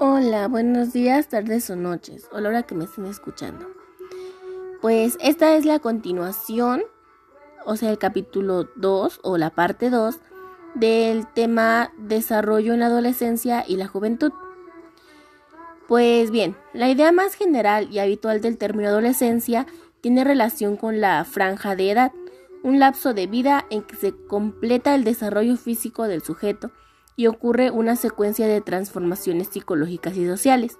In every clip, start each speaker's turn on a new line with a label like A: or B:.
A: Hola, buenos días, tardes o noches, o la hora que me estén escuchando. Pues esta es la continuación, o sea, el capítulo 2 o la parte 2 del tema desarrollo en la adolescencia y la juventud. Pues bien, la idea más general y habitual del término adolescencia tiene relación con la franja de edad, un lapso de vida en que se completa el desarrollo físico del sujeto y ocurre una secuencia de transformaciones psicológicas y sociales.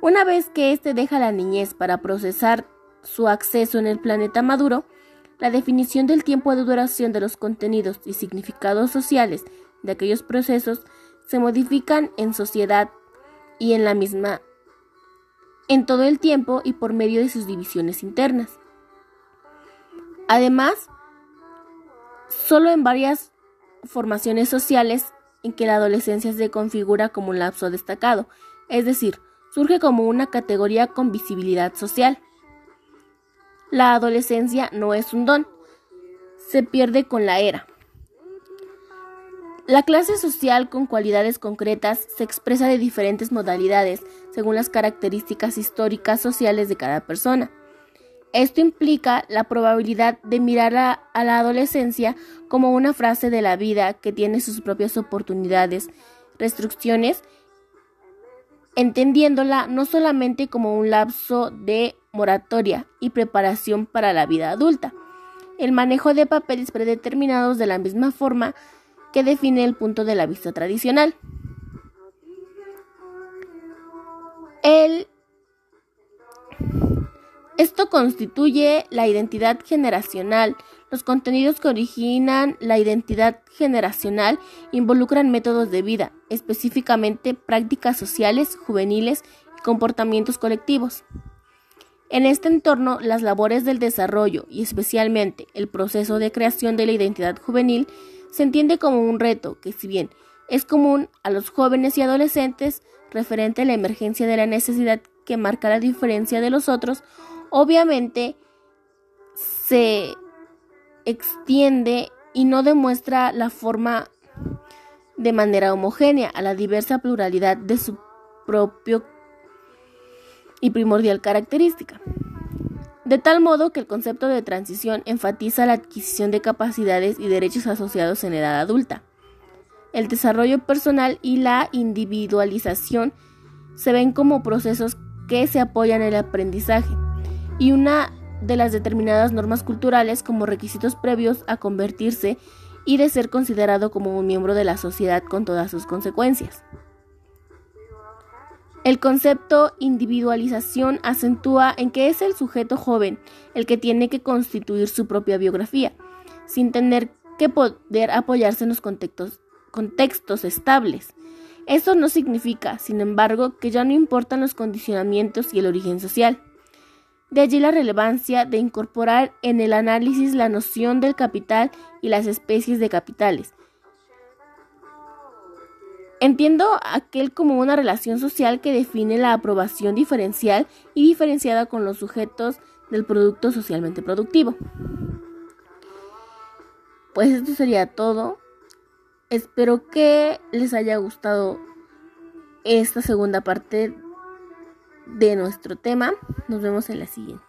A: Una vez que éste deja la niñez para procesar su acceso en el planeta maduro, la definición del tiempo de duración de los contenidos y significados sociales de aquellos procesos se modifican en sociedad y en la misma en todo el tiempo y por medio de sus divisiones internas. Además, solo en varias formaciones sociales en que la adolescencia se configura como un lapso destacado, es decir, surge como una categoría con visibilidad social. La adolescencia no es un don, se pierde con la era. La clase social con cualidades concretas se expresa de diferentes modalidades según las características históricas sociales de cada persona. Esto implica la probabilidad de mirar a, la adolescencia como una frase de la vida que tiene sus propias oportunidades, restricciones, entendiéndola no solamente como un lapso de moratoria y preparación para la vida adulta. El manejo de papeles predeterminados de la misma forma que define el punto de la vista tradicional. El esto constituye la identidad generacional. Los contenidos que originan la identidad generacional involucran métodos de vida, específicamente prácticas sociales, juveniles y comportamientos colectivos. En este entorno, las labores del desarrollo y especialmente el proceso de creación de la identidad juvenil se entiende como un reto que si bien es común a los jóvenes y adolescentes referente a la emergencia de la necesidad que marca la diferencia de los otros, obviamente se extiende y no demuestra la forma de manera homogénea a la diversa pluralidad de su propio y primordial característica. De tal modo que el concepto de transición enfatiza la adquisición de capacidades y derechos asociados en edad adulta. El desarrollo personal y la individualización se ven como procesos que se apoyan en el aprendizaje y una de las determinadas normas culturales como requisitos previos a convertirse y de ser considerado como un miembro de la sociedad con todas sus consecuencias. El concepto individualización acentúa en que es el sujeto joven el que tiene que constituir su propia biografía, sin tener que poder apoyarse en los contextos, contextos estables. Esto no significa, sin embargo, que ya no importan los condicionamientos y el origen social. De allí la relevancia de incorporar en el análisis la noción del capital y las especies de capitales. Entiendo aquel como una relación social que define la aprobación diferencial y diferenciada con los sujetos del producto socialmente productivo. Pues esto sería todo. Espero que les haya gustado esta segunda parte de nuestro tema. Nos vemos en la siguiente.